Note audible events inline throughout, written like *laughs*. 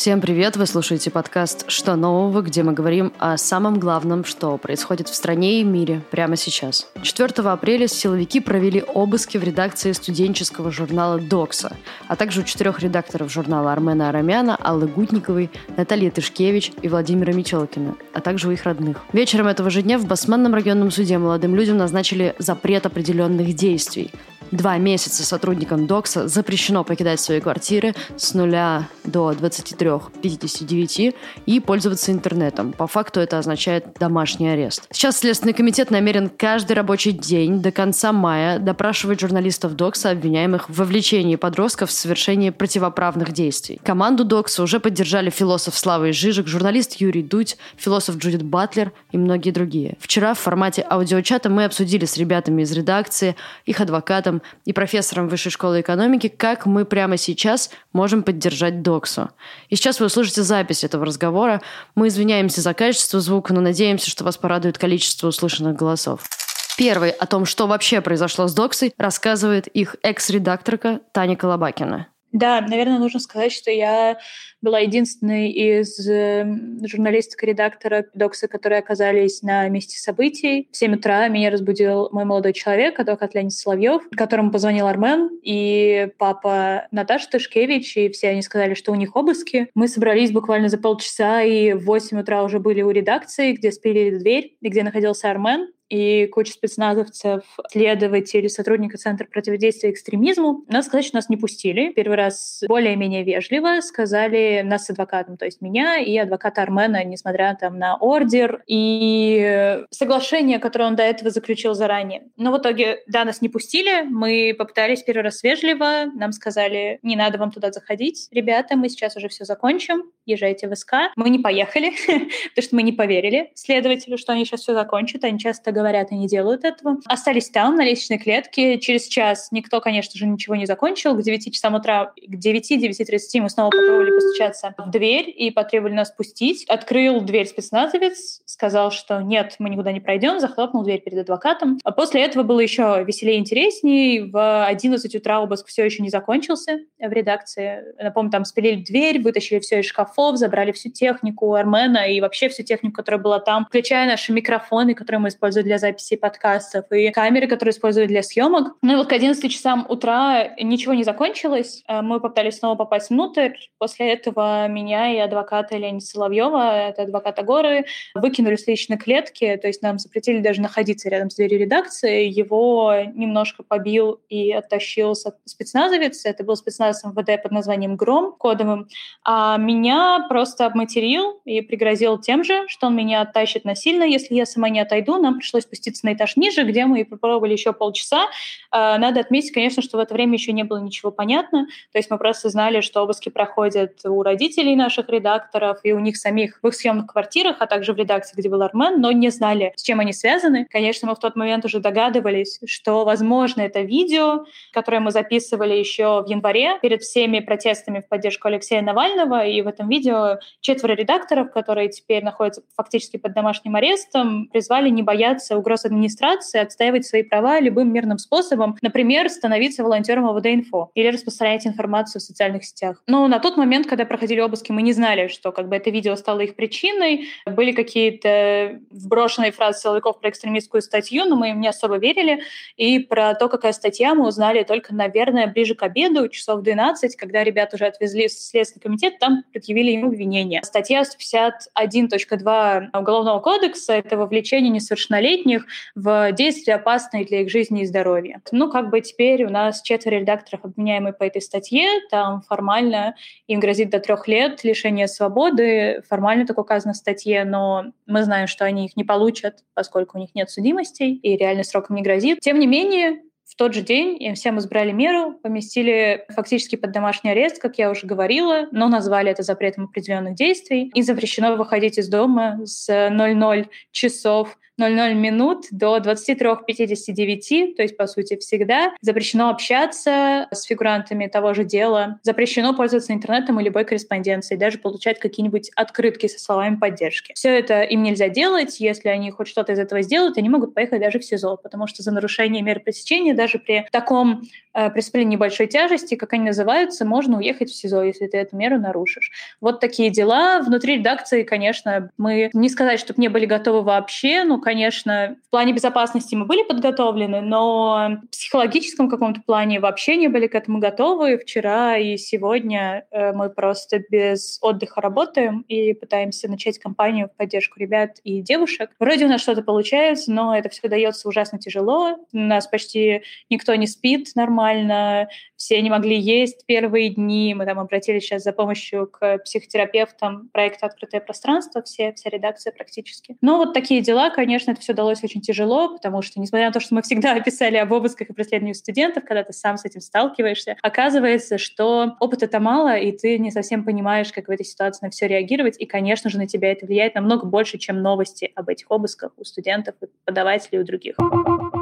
Всем привет! Вы слушаете подкаст «Что нового?», где мы говорим о самом главном, что происходит в стране и мире прямо сейчас. 4 апреля силовики провели обыски в редакции студенческого журнала «Докса», а также у четырех редакторов журнала Армена Арамяна, Аллы Гутниковой, Натальи Тышкевич и Владимира Мичелкина, а также у их родных. Вечером этого же дня в Басманном районном суде молодым людям назначили запрет определенных действий. Два месяца сотрудникам ДОКСа запрещено покидать свои квартиры с нуля до 23-59 и пользоваться интернетом. По факту это означает домашний арест. Сейчас Следственный комитет намерен каждый рабочий день до конца мая допрашивать журналистов ДОКСа, обвиняемых в вовлечении подростков в совершении противоправных действий. Команду ДОКСа уже поддержали философ Слава Жижик, журналист Юрий Дудь, философ Джудит Батлер и многие другие. Вчера в формате аудиочата мы обсудили с ребятами из редакции, их адвокатом, и профессором Высшей школы экономики, как мы прямо сейчас можем поддержать Доксу. И сейчас вы услышите запись этого разговора. Мы извиняемся за качество звука, но надеемся, что вас порадует количество услышанных голосов. Первый о том, что вообще произошло с Доксой, рассказывает их экс-редакторка Таня Колобакина. Да, наверное, нужно сказать, что я была единственной из э, журналисток и редактора Докса, которые оказались на месте событий. В 7 утра меня разбудил мой молодой человек, адвокат Леонид Соловьев, которому позвонил Армен и папа Наташа Тышкевич, и все они сказали, что у них обыски. Мы собрались буквально за полчаса, и в 8 утра уже были у редакции, где спилили дверь, и где находился Армен и куча спецназовцев, следователи, сотрудника Центра противодействия экстремизму. Надо сказать, что нас не пустили. Первый раз более-менее вежливо сказали нас с адвокатом, то есть меня и адвоката Армена, несмотря там на ордер и соглашение, которое он до этого заключил заранее. Но в итоге, да, нас не пустили. Мы попытались первый раз вежливо. Нам сказали, не надо вам туда заходить, ребята, мы сейчас уже все закончим, езжайте в СК. Мы не поехали, *laughs* потому что мы не поверили следователю, что они сейчас все закончат. Они часто говорят и не делают этого. Остались там, на лестничной клетке. Через час никто, конечно же, ничего не закончил. К 9 часам утра, к 9-9.30 мы снова попробовали постучаться в дверь и потребовали нас пустить. Открыл дверь спецназовец, сказал, что нет, мы никуда не пройдем, захлопнул дверь перед адвокатом. А после этого было еще веселее и интереснее. В 11 утра обыск все еще не закончился в редакции. Напомню, там спилили дверь, вытащили все из шкафов, забрали всю технику Армена и вообще всю технику, которая была там, включая наши микрофоны, которые мы используем для записи подкастов, и камеры, которые используют для съемок. Ну и вот к 11 часам утра ничего не закончилось. Э, мы попытались снова попасть внутрь. После этого меня и адвоката Леонида Соловьева, это адвокат Агоры, выкинули с личной клетки, то есть нам запретили даже находиться рядом с дверью редакции. Его немножко побил и оттащил спецназовец. Это был спецназ МВД под названием «Гром» кодовым. А меня просто обматерил и пригрозил тем же, что он меня оттащит насильно, если я сама не отойду. Нам пришлось спуститься на этаж ниже, где мы попробовали еще полчаса. А, надо отметить, конечно, что в это время еще не было ничего понятно. То есть мы просто знали, что обыски проходят у родителей наших редакторов и у них самих в их съемных квартирах, а также в редакции, где был Армен, но не знали, с чем они связаны. Конечно, мы в тот момент уже догадывались, что, возможно, это видео, которое мы записывали еще в январе перед всеми протестами в поддержку Алексея Навального, и в этом видео четверо редакторов, которые теперь находятся фактически под домашним арестом, призвали не бояться угроз администрации, отстаивать свои права любым мирным способом, например, становиться волонтером ОВД-инфо или распространять информацию в социальных сетях. Но на тот момент, когда проходили обыски, мы не знали, что как бы это видео стало их причиной. Были какие-то вброшенные фразы силовиков про экстремистскую статью, но мы им не особо верили. И про то, какая статья, мы узнали только, наверное, ближе к обеду, часов 12, когда ребят уже отвезли в Следственный комитет, там предъявили ему обвинение. Статья 151.2 Уголовного кодекса — это вовлечение несовершеннолетних в действия, опасные для их жизни и здоровья. Ну, как бы теперь у нас четверо редакторов обвиняемые по этой статье, там формально им грозит до трех лет лишения свободы, формально так указано в статье, но мы знаем, что они их не получат, поскольку у них нет судимостей и реальный срок им не грозит. Тем не менее, тот же день им всем избрали меру, поместили фактически под домашний арест, как я уже говорила, но назвали это запретом определенных действий. И запрещено выходить из дома с 00 часов 00 минут до 23.59, то есть, по сути, всегда. Запрещено общаться с фигурантами того же дела. Запрещено пользоваться интернетом и любой корреспонденцией, даже получать какие-нибудь открытки со словами поддержки. Все это им нельзя делать. Если они хоть что-то из этого сделают, они могут поехать даже в СИЗО, потому что за нарушение меры пресечения даже даже при таком Э, преступления небольшой тяжести, как они называются, можно уехать в СИЗО, если ты эту меру нарушишь. Вот такие дела. Внутри редакции, конечно, мы не сказать, чтобы не были готовы вообще. Ну, конечно, в плане безопасности мы были подготовлены, но в психологическом каком-то плане вообще не были к этому готовы. Вчера и сегодня э, мы просто без отдыха работаем и пытаемся начать кампанию в поддержку ребят и девушек. Вроде у нас что-то получается, но это все дается ужасно тяжело. У нас почти никто не спит нормально, все не могли есть первые дни. Мы там обратились сейчас за помощью к психотерапевтам проекта «Открытое пространство», все, вся редакция практически. Но вот такие дела, конечно, это все далось очень тяжело, потому что, несмотря на то, что мы всегда *laughs* писали об обысках и преследовании студентов, когда ты сам с этим сталкиваешься, оказывается, что опыта-то мало, и ты не совсем понимаешь, как в этой ситуации на все реагировать, и, конечно же, на тебя это влияет намного больше, чем новости об этих обысках у студентов, и преподавателей и у других.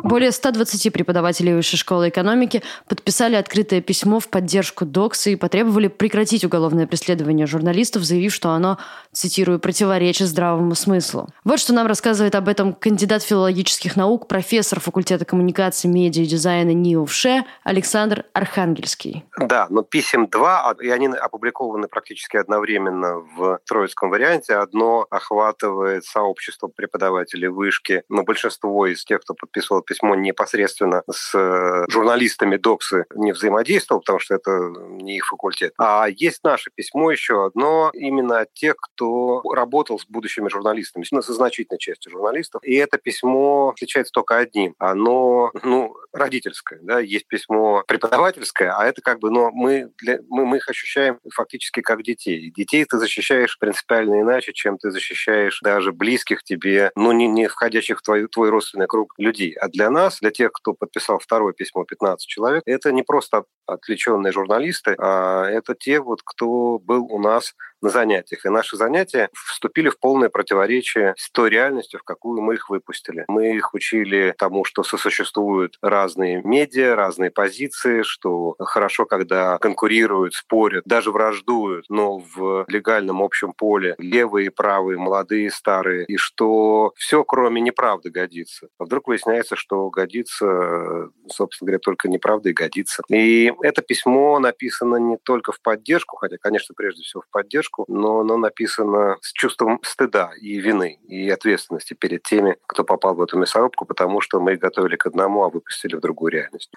Более 120 преподавателей Высшей школы экономики подписали открытое письмо в поддержку ДОКСа и потребовали прекратить уголовное преследование журналистов, заявив, что оно, цитирую, противоречит здравому смыслу. Вот что нам рассказывает об этом кандидат филологических наук, профессор факультета коммуникации, медиа и дизайна НИУ ВШЭ Александр Архангельский. Да, но писем два, и они опубликованы практически одновременно в троицком варианте. Одно охватывает сообщество преподавателей вышки, но большинство из тех, кто подписывал письмо, письмо непосредственно с э, журналистами Доксы не взаимодействовал, потому что это не их факультет. А есть наше письмо еще одно именно от тех, кто работал с будущими журналистами, ну, со значительной частью журналистов. И это письмо отличается только одним. Оно, ну, родительское, да, есть письмо преподавательское, а это как бы, но мы, для, мы, мы их ощущаем фактически как детей. Детей ты защищаешь принципиально иначе, чем ты защищаешь даже близких тебе, ну, не, не входящих в твой, твой родственный круг людей. А для нас, для тех, кто подписал второе письмо, 15 человек, это не просто отвлеченные журналисты, а это те, вот, кто был у нас на занятиях. И наши занятия вступили в полное противоречие с той реальностью, в какую мы их выпустили. Мы их учили тому, что сосуществуют разные медиа, разные позиции, что хорошо, когда конкурируют, спорят, даже враждуют, но в легальном общем поле левые правые, молодые, старые, и что все, кроме неправды, годится. А вдруг выясняется, что годится, собственно говоря, только неправда и годится. И это письмо написано не только в поддержку, хотя, конечно, прежде всего в поддержку, поддержку, но оно написано с чувством стыда и вины, и ответственности перед теми, кто попал в эту мясорубку, потому что мы готовили к одному, а выпустили в другую реальность.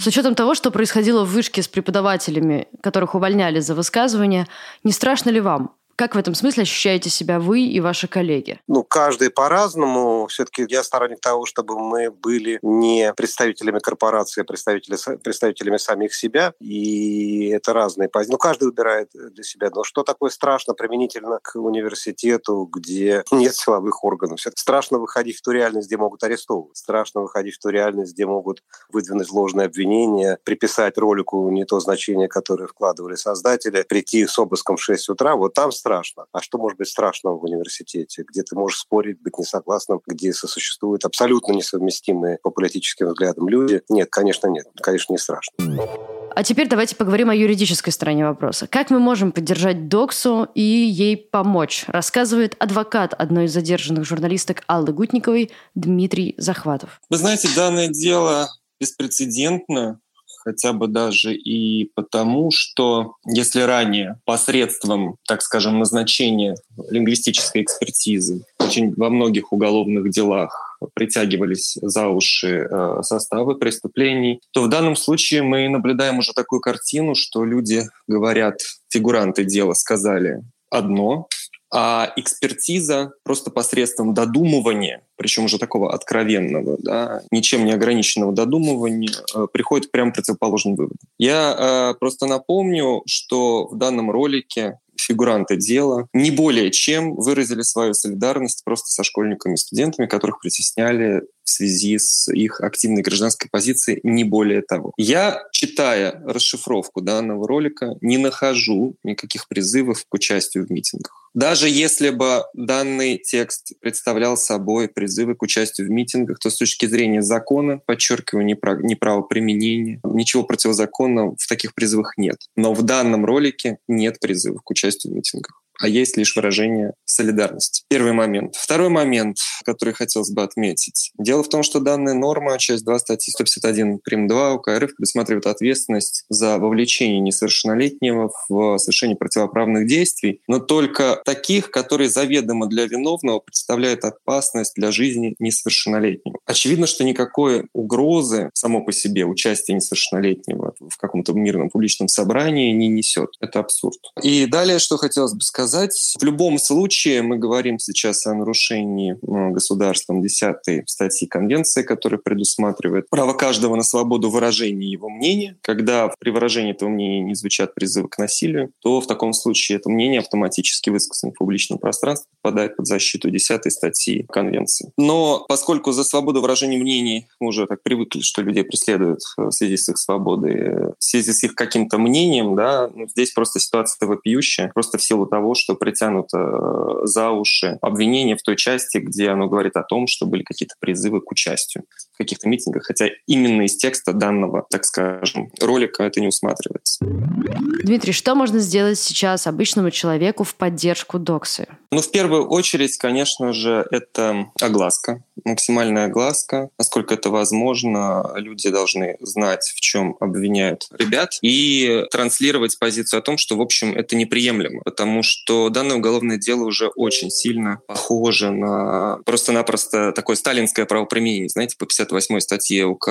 С учетом того, что происходило в вышке с преподавателями, которых увольняли за высказывания, не страшно ли вам? Как в этом смысле ощущаете себя вы и ваши коллеги? Ну, каждый по-разному. Все-таки я сторонник того, чтобы мы были не представителями корпорации, а представители, представителями самих себя. И это разные позиции. Ну, каждый выбирает для себя. Но что такое страшно применительно к университету, где нет силовых органов? Все страшно выходить в ту реальность, где могут арестовывать. Страшно выходить в ту реальность, где могут выдвинуть ложные обвинения, приписать ролику не то значение, которое вкладывали создатели, прийти с обыском в 6 утра. Вот там страшно. А что может быть страшного в университете, где ты можешь спорить, быть несогласным, где сосуществуют абсолютно несовместимые по политическим взглядам люди? Нет, конечно, нет. Конечно, не страшно. А теперь давайте поговорим о юридической стороне вопроса. Как мы можем поддержать Доксу и ей помочь, рассказывает адвокат одной из задержанных журналисток Аллы Гутниковой Дмитрий Захватов. Вы знаете, данное дело беспрецедентно хотя бы даже и потому, что если ранее посредством, так скажем, назначения лингвистической экспертизы очень во многих уголовных делах притягивались за уши э, составы преступлений, то в данном случае мы наблюдаем уже такую картину, что люди говорят, фигуранты дела сказали одно, а экспертиза просто посредством додумывания, причем уже такого откровенного, да, ничем не ограниченного додумывания, э, приходит к прямо противоположным выводам. Я э, просто напомню, что в данном ролике фигуранты дела не более чем выразили свою солидарность просто со школьниками и студентами, которых притесняли в связи с их активной гражданской позицией, не более того. Я, читая расшифровку данного ролика, не нахожу никаких призывов к участию в митингах. Даже если бы данный текст представлял собой призывы к участию в митингах, то с точки зрения закона, подчеркиваю, не право применения, ничего противозаконного в таких призывах нет. Но в данном ролике нет призывов к участию в митингах. А есть лишь выражение солидарности. Первый момент. Второй момент, который хотелось бы отметить. Дело в том, что данная норма, часть 2 статьи 151 прим. 2 УК РФ предусматривает ответственность за вовлечение несовершеннолетнего в совершение противоправных действий, но только таких, которые заведомо для виновного представляют опасность для жизни несовершеннолетнего. Очевидно, что никакой угрозы само по себе участие несовершеннолетнего в каком-то мирном публичном собрании не несет. Это абсурд. И далее, что хотелось бы сказать. В любом случае, мы говорим сейчас о нарушении ну, государством 10 статьи Конвенции, которая предусматривает право каждого на свободу выражения его мнения. Когда при выражении этого мнения не звучат призывы к насилию, то в таком случае это мнение автоматически высказано в публичном пространстве, попадает под защиту 10 статьи Конвенции. Но поскольку за свободу выражения мнений мы уже так привыкли, что людей преследуют в связи с их свободой, в связи с их каким-то мнением, да, ну, здесь просто ситуация вопиющая, просто в силу того, что притянуто э, за уши обвинение в той части, где оно говорит о том, что были какие-то призывы к участию в каких-то митингах, хотя именно из текста данного, так скажем, ролика это не усматривается. Дмитрий, что можно сделать сейчас обычному человеку в поддержку доксы? Ну, в первую очередь, конечно же, это огласка, максимальная огласка. Насколько это возможно, люди должны знать, в чем обвиняют ребят, и транслировать позицию о том, что, в общем, это неприемлемо, потому что данное уголовное дело уже очень сильно похоже на просто-напросто такое сталинское правоприменение, знаете, по 58 статье УК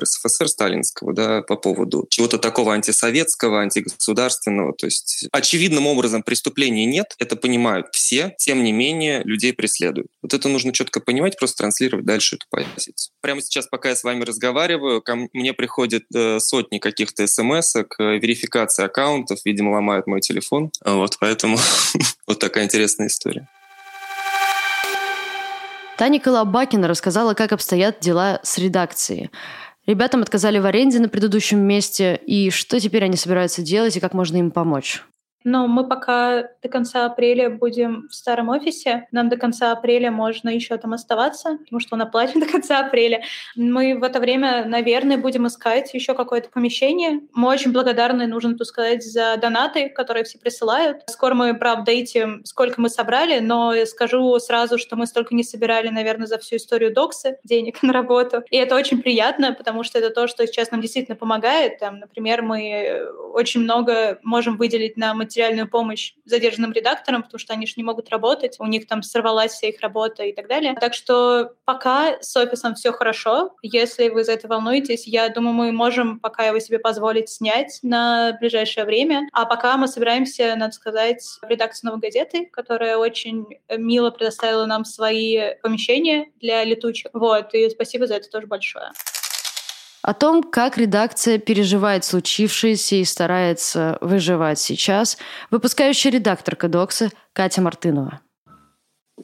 РСФСР сталинского, да, по поводу чего-то такого антисоветского, антигосударственного. То есть очевидным образом преступления нет, это понимают все, тем не менее людей преследуют. Вот это нужно четко понимать, просто транслировать дальше эту позицию. Прямо сейчас, пока я с вами разговариваю, ко мне приходят э, сотни каких-то смс э, верификации аккаунтов, видимо, ломают мой телефон. Вот, поэтому *laughs* вот такая интересная история. Таня Колобакина рассказала, как обстоят дела с редакцией. Ребятам отказали в аренде на предыдущем месте, и что теперь они собираются делать, и как можно им помочь? Но мы пока до конца апреля будем в старом офисе. Нам до конца апреля можно еще там оставаться, потому что он оплачен *laughs* до конца апреля. Мы в это время, наверное, будем искать еще какое-то помещение. Мы очень благодарны, нужно тут сказать, за донаты, которые все присылают. Скоро мы, правда, эти, сколько мы собрали, но скажу сразу, что мы столько не собирали, наверное, за всю историю Доксы денег *laughs* на работу. И это очень приятно, потому что это то, что сейчас нам действительно помогает. Там, например, мы очень много можем выделить на материал материальную помощь задержанным редакторам, потому что они же не могут работать, у них там сорвалась вся их работа и так далее. Так что пока с офисом все хорошо. Если вы за это волнуетесь, я думаю, мы можем пока его себе позволить снять на ближайшее время. А пока мы собираемся, надо сказать, в редакцию «Новой газеты», которая очень мило предоставила нам свои помещения для летучих. Вот, и спасибо за это тоже большое о том, как редакция переживает случившееся и старается выживать сейчас, выпускающая редакторка Докса Катя Мартынова.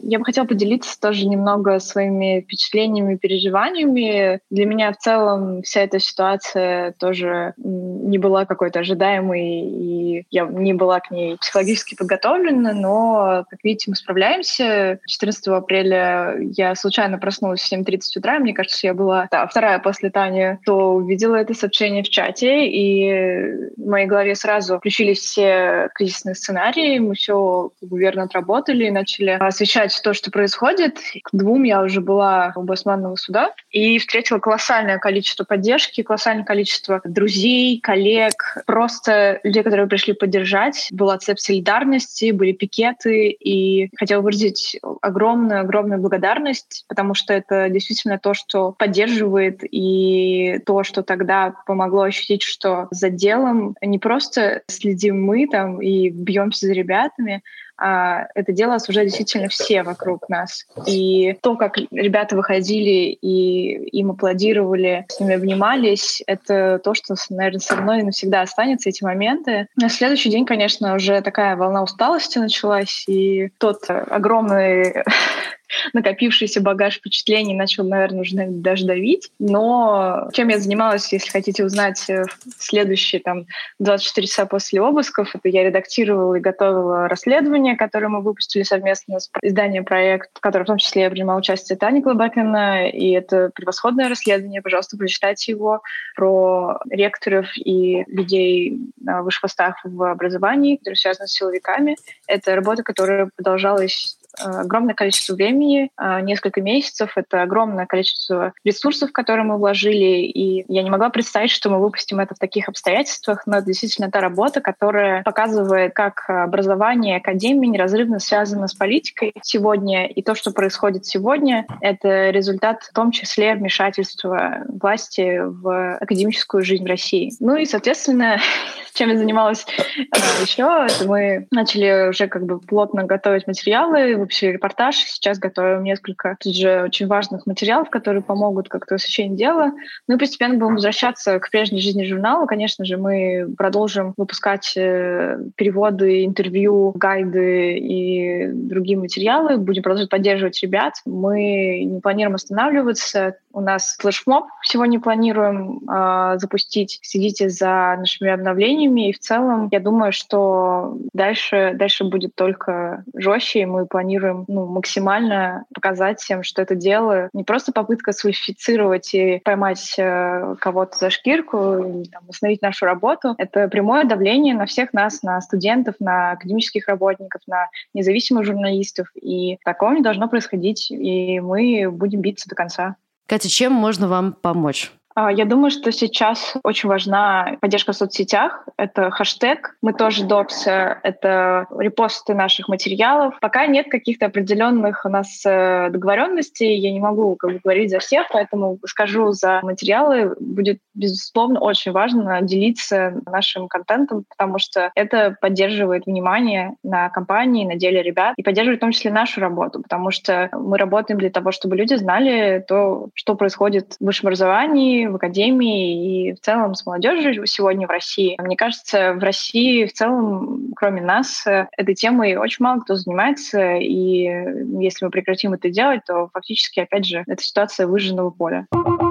Я бы хотела поделиться тоже немного своими впечатлениями, переживаниями. Для меня в целом вся эта ситуация тоже не была какой-то ожидаемой, и я не была к ней психологически подготовлена, но, как видите, мы справляемся. 14 апреля я случайно проснулась в 7.30 утра, мне кажется, я была да, вторая после Тани, то увидела это сообщение в чате, и в моей голове сразу включились все кризисные сценарии, мы все верно отработали, начали освещать замечать то, что происходит. К двум я уже была у Басманного суда и встретила колоссальное количество поддержки, колоссальное количество друзей, коллег, просто людей, которые пришли поддержать. Была цепь солидарности, были пикеты, и хотела выразить огромную-огромную благодарность, потому что это действительно то, что поддерживает, и то, что тогда помогло ощутить, что за делом не просто следим мы там и бьемся за ребятами, а это дело осуждают действительно все вокруг нас. И то, как ребята выходили и им аплодировали, с ними обнимались, это то, что, наверное, со мной навсегда останется, эти моменты. На следующий день, конечно, уже такая волна усталости началась, и тот огромный *laughs* накопившийся багаж впечатлений начал, наверное, уже даже давить. Но чем я занималась, если хотите узнать, э, следующие там 24 часа после обысков, это я редактировала и готовила расследование, которое мы выпустили совместно с изданием проект, в котором в том числе я принимала участие Тани Глобакина, и это превосходное расследование. Пожалуйста, прочитайте его про ректоров и людей высших постах в образовании, которые связаны с силовиками. Это работа, которая продолжалась Э, огромное количество времени, э, несколько месяцев. Это огромное количество ресурсов, которые мы вложили. И я не могла представить, что мы выпустим это в таких обстоятельствах, но это действительно та работа, которая показывает, как образование академии неразрывно связано с политикой сегодня. И то, что происходит сегодня, это результат в том числе вмешательства власти в академическую жизнь России. Ну и, соответственно, *laughs* чем я занималась э, еще, это мы начали уже как бы плотно готовить материалы, выпустили репортаж. Сейчас готовим несколько тут же очень важных материалов, которые помогут как-то освещению дела. Ну и постепенно будем возвращаться к прежней жизни журнала. Конечно же, мы продолжим выпускать э, переводы, интервью, гайды и другие материалы. Будем продолжать поддерживать ребят. Мы не планируем останавливаться. У нас флешмоб сегодня планируем э, запустить. Следите за нашими обновлениями. И в целом, я думаю, что дальше, дальше будет только жестче, и мы планируем ну, максимально показать всем, что это дело не просто попытка сфальсифицировать и поймать э, кого-то за шкирку или там, остановить нашу работу. Это прямое давление на всех нас, на студентов, на академических работников, на независимых журналистов. И такого не должно происходить, и мы будем биться до конца. Катя, чем можно вам помочь? А, я думаю, что сейчас очень важна поддержка в соцсетях. Это хэштег «Мы тоже докс», это репосты наших материалов. Пока нет каких-то определенных у нас э, договоренностей, я не могу как бы, говорить за всех, поэтому скажу за материалы. Будет, безусловно, очень важно делиться нашим контентом, потому что это поддерживает внимание на компании, на деле ребят, и поддерживает в том числе нашу работу, потому что мы работаем для того, чтобы люди знали то, что происходит в высшем образовании, в академии и в целом с молодежью сегодня в России. Мне кажется, в России в целом, кроме нас, этой темой очень мало кто занимается, и если мы прекратим это делать, то фактически, опять же, это ситуация выжженного поля.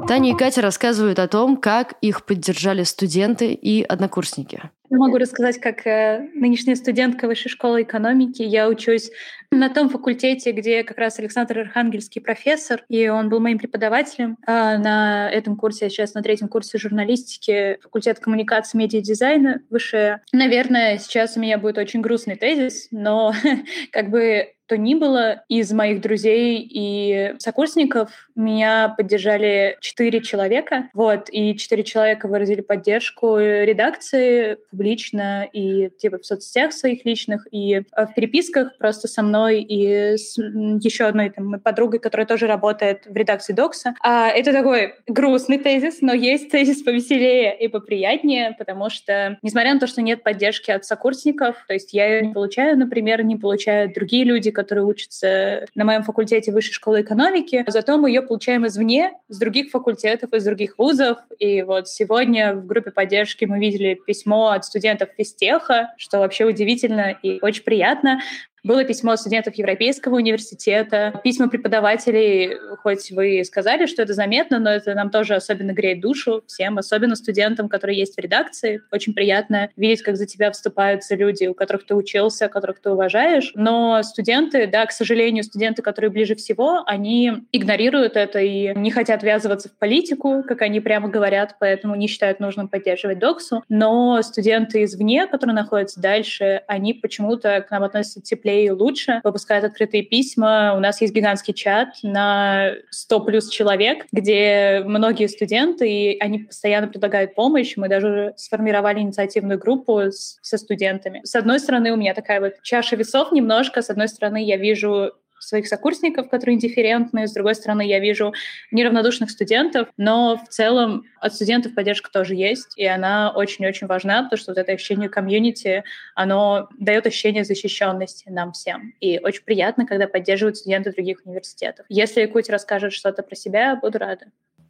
Таня и Катя рассказывают о том, как их поддержали студенты и однокурсники. Я могу рассказать, как э, нынешняя студентка Высшей школы экономики. Я учусь на том факультете, где как раз Александр Архангельский профессор, и он был моим преподавателем. А на этом курсе, я сейчас на третьем курсе журналистики, факультет коммуникации, медиадизайна высшее. Наверное, сейчас у меня будет очень грустный тезис, но *laughs* как бы то ни было, из моих друзей и сокурсников меня поддержали четыре человека. Вот, и четыре человека выразили поддержку редакции публично и типа в соцсетях своих личных, и в переписках просто со мной и с еще одной там, подругой, которая тоже работает в редакции Докса. А это такой грустный тезис, но есть тезис повеселее и поприятнее, потому что, несмотря на то, что нет поддержки от сокурсников, то есть я ее не получаю, например, не получают другие люди, которые учатся на моем факультете высшей школы экономики, зато мы ее получаем извне, с других факультетов, из других вузов. И вот сегодня в группе поддержки мы видели письмо от студентов физтеха, что вообще удивительно и очень приятно. Было письмо студентов Европейского университета, письма преподавателей, хоть вы сказали, что это заметно, но это нам тоже особенно греет душу всем, особенно студентам, которые есть в редакции. Очень приятно видеть, как за тебя вступаются люди, у которых ты учился, которых ты уважаешь. Но студенты, да, к сожалению, студенты, которые ближе всего, они игнорируют это и не хотят ввязываться в политику, как они прямо говорят, поэтому не считают нужным поддерживать доксу. Но студенты извне, которые находятся дальше, они почему-то к нам относятся теплее и лучше, выпускают открытые письма. У нас есть гигантский чат на 100 плюс человек, где многие студенты, и они постоянно предлагают помощь. Мы даже сформировали инициативную группу с, со студентами. С одной стороны, у меня такая вот чаша весов немножко. С одной стороны, я вижу своих сокурсников, которые индифферентны, с другой стороны, я вижу неравнодушных студентов, но в целом от студентов поддержка тоже есть, и она очень-очень важна, потому что вот это ощущение комьюнити, оно дает ощущение защищенности нам всем. И очень приятно, когда поддерживают студенты других университетов. Если Якутия расскажет что-то про себя, буду рада.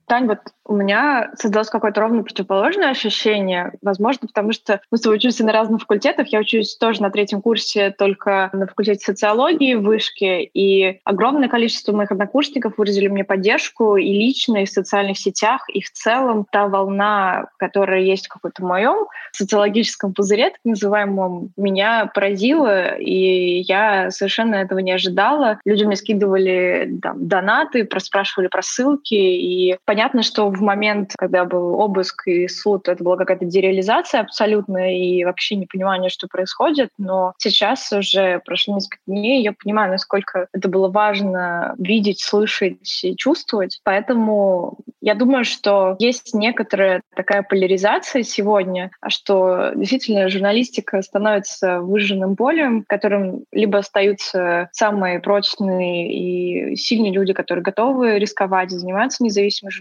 Тань, вот у меня создалось какое-то ровно противоположное ощущение. Возможно, потому что мы с тобой учимся на разных факультетах. Я учусь тоже на третьем курсе только на факультете социологии в Вышке. И огромное количество моих однокурсников выразили мне поддержку и лично, и в социальных сетях, и в целом та волна, которая есть в каком-то моем социологическом пузыре, так называемом, меня поразила, и я совершенно этого не ожидала. Люди мне скидывали там, донаты, спрашивали про ссылки, и понятно, что в момент, когда был обыск и суд, это была какая-то дереализация абсолютная и вообще непонимание, что происходит, но сейчас уже прошло несколько дней, я понимаю, насколько это было важно видеть, слышать и чувствовать, поэтому я думаю, что есть некоторая такая поляризация сегодня, что действительно журналистика становится выжженным полем, которым либо остаются самые прочные и сильные люди, которые готовы рисковать, заниматься независимой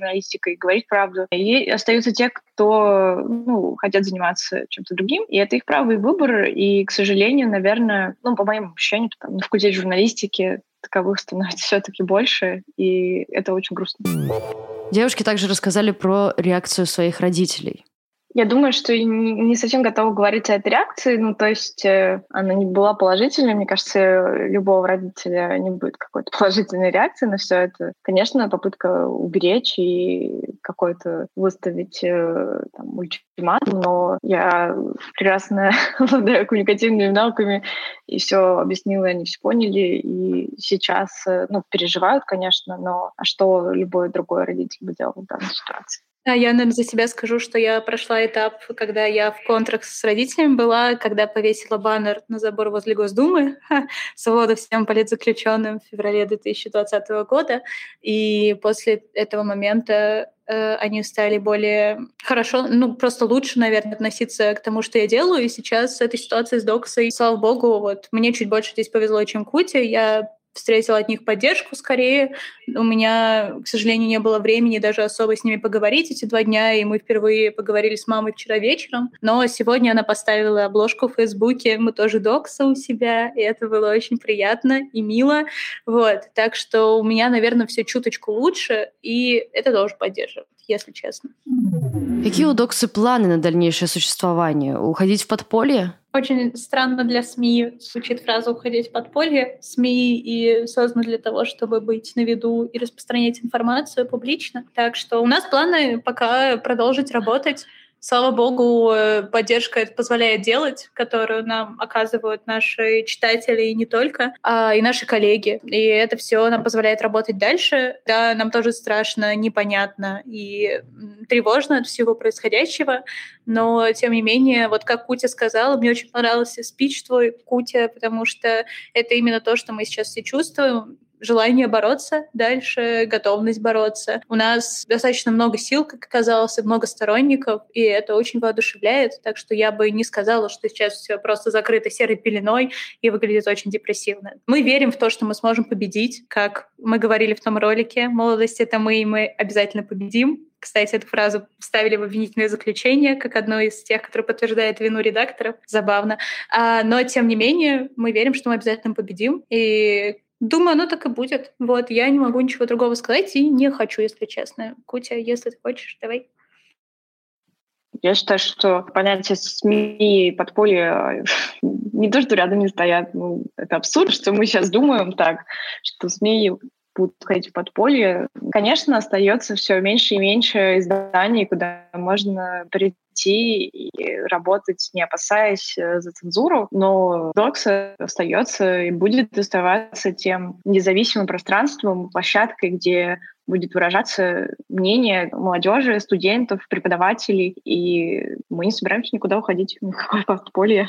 говорить правду. И остаются те, кто ну, хотят заниматься чем-то другим, и это их право и выбор. И, к сожалению, наверное, ну, по моим ощущениям, там, на факультете журналистики таковых становится *laughs* все-таки больше, и это очень грустно. Девушки также рассказали про реакцию своих родителей. Я думаю, что не совсем готова говорить о этой реакции. Ну, то есть э, она не была положительной. Мне кажется, любого родителя не будет какой-то *laughs* положительной реакции на все это. Конечно, попытка уберечь и какой-то выставить э, там, ультиматум, но я прекрасно *laughs* обладаю коммуникативными навыками и все объяснила, они все поняли. И сейчас, э, ну, переживают, конечно, но а что любой другой родитель бы делал в данной ситуации? Я, наверное, за себя скажу, что я прошла этап, когда я в контракт с родителями была, когда повесила баннер на забор возле Госдумы *laughs* «Свобода всем политзаключенным» в феврале 2020 года. И после этого момента э, они стали более хорошо, ну, просто лучше, наверное, относиться к тому, что я делаю. И сейчас с этой ситуацией с Доксой, слава богу, вот мне чуть больше здесь повезло, чем Куте. Я встретила от них поддержку скорее. У меня, к сожалению, не было времени даже особо с ними поговорить эти два дня, и мы впервые поговорили с мамой вчера вечером. Но сегодня она поставила обложку в Фейсбуке, мы тоже докса у себя, и это было очень приятно и мило. Вот. Так что у меня, наверное, все чуточку лучше, и это тоже поддерживает если честно. Какие у Доксы планы на дальнейшее существование? Уходить в подполье? Очень странно для СМИ звучит фраза «уходить в подполье». СМИ и созданы для того, чтобы быть на виду и распространять информацию публично. Так что у нас планы пока продолжить работать Слава богу, э, поддержка это позволяет делать, которую нам оказывают наши читатели и не только, а и наши коллеги. И это все нам позволяет работать дальше. Да, нам тоже страшно, непонятно и тревожно от всего происходящего, но тем не менее, вот как Кутя сказала, мне очень понравился спич твой, Кутя, потому что это именно то, что мы сейчас все чувствуем желание бороться дальше, готовность бороться. У нас достаточно много сил, как оказалось, и много сторонников, и это очень воодушевляет. Так что я бы не сказала, что сейчас все просто закрыто серой пеленой и выглядит очень депрессивно. Мы верим в то, что мы сможем победить, как мы говорили в том ролике. Молодость — это мы, и мы обязательно победим. Кстати, эту фразу вставили в обвинительное заключение, как одно из тех, которое подтверждает вину редакторов. Забавно. А, но, тем не менее, мы верим, что мы обязательно победим. И Думаю, оно так и будет. Вот, я не могу ничего другого сказать и не хочу, если честно. Кутя, если ты хочешь, давай. Я считаю, что понятие СМИ и подполье *laughs* не то, что рядом не стоят. Ну, это абсурд, что мы сейчас думаем так, что СМИ будут ходить в подполье. Конечно, остается все меньше и меньше изданий, куда можно прийти идти и работать, не опасаясь э, за цензуру, но Докс остается и будет оставаться тем независимым пространством, площадкой, где будет выражаться мнение молодежи, студентов, преподавателей, и мы не собираемся никуда уходить в никакое *laughs* подполье.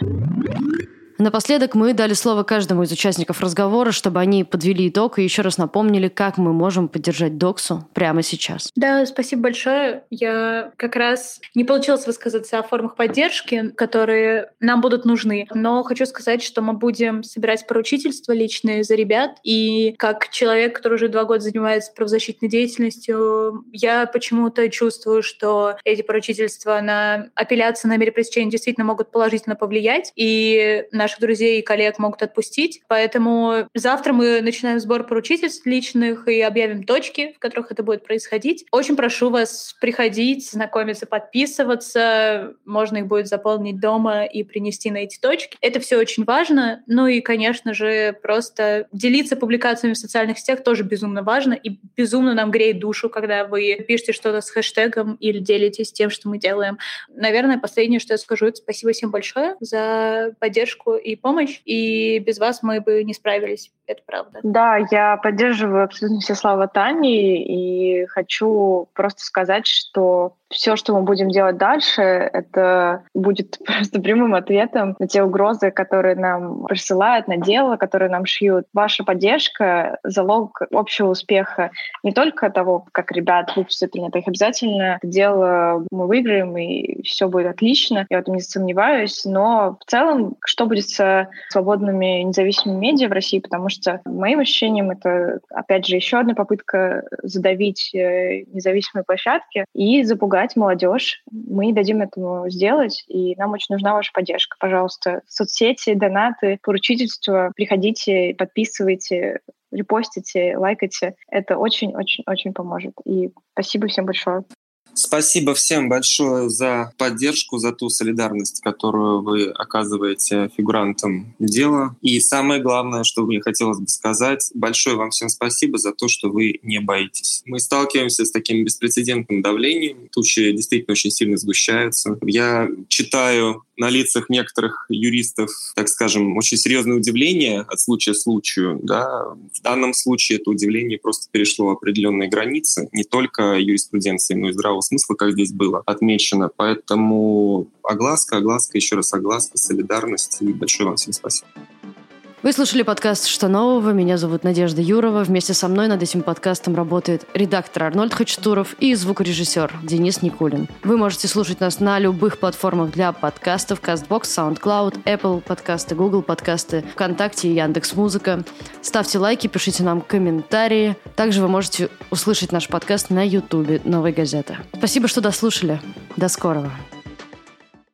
Напоследок мы дали слово каждому из участников разговора, чтобы они подвели итог и еще раз напомнили, как мы можем поддержать Доксу прямо сейчас. Да, спасибо большое. Я как раз не получилось высказаться о формах поддержки, которые нам будут нужны, но хочу сказать, что мы будем собирать поручительства личные за ребят, и как человек, который уже два года занимается правозащитной деятельностью, я почему-то чувствую, что эти поручительства на апелляцию на мере пресечения действительно могут положительно повлиять, и наш наших друзей и коллег могут отпустить. Поэтому завтра мы начинаем сбор поручительств личных и объявим точки, в которых это будет происходить. Очень прошу вас приходить, знакомиться, подписываться. Можно их будет заполнить дома и принести на эти точки. Это все очень важно. Ну и, конечно же, просто делиться публикациями в социальных сетях тоже безумно важно и безумно нам греет душу, когда вы пишете что-то с хэштегом или делитесь тем, что мы делаем. Наверное, последнее, что я скажу, это спасибо всем большое за поддержку и помощь. И без вас мы бы не справились. Это правда. Да, я поддерживаю абсолютно все слова Тани и хочу просто сказать, что все, что мы будем делать дальше, это будет *laughs* просто прямым ответом на те угрозы, которые нам присылают, на дело, которые нам шьют. Ваша поддержка — залог общего успеха не только того, как ребят выпустят принято, их обязательно дело мы выиграем, и все будет отлично, я в этом не сомневаюсь, но в целом, что будет с свободными независимыми медиа в России, потому что, моим ощущением, это, опять же, еще одна попытка задавить э, независимые площадки и запугать развивать молодежь. Мы дадим этому сделать, и нам очень нужна ваша поддержка. Пожалуйста, соцсети, донаты, поручительства, приходите, подписывайте, репостите, лайкайте. Это очень-очень-очень поможет. И спасибо всем большое. Спасибо всем большое за поддержку, за ту солидарность, которую вы оказываете фигурантам дела. И самое главное, что мне хотелось бы сказать, большое вам всем спасибо за то, что вы не боитесь. Мы сталкиваемся с таким беспрецедентным давлением, тучи действительно очень сильно сгущаются. Я читаю на лицах некоторых юристов, так скажем, очень серьезное удивление от случая к случаю. Да. В данном случае это удивление просто перешло определенные границы, не только юриспруденции, но и здравого смысла, как здесь было отмечено. Поэтому огласка, огласка, еще раз огласка, солидарность и большое вам всем спасибо. Вы слушали подкаст «Что нового?». Меня зовут Надежда Юрова. Вместе со мной над этим подкастом работает редактор Арнольд Хачатуров и звукорежиссер Денис Никулин. Вы можете слушать нас на любых платформах для подкастов CastBox, SoundCloud, Apple подкасты, Google подкасты, ВКонтакте и Яндекс.Музыка. Ставьте лайки, пишите нам комментарии. Также вы можете услышать наш подкаст на Ютубе «Новой газеты». Спасибо, что дослушали. До скорого.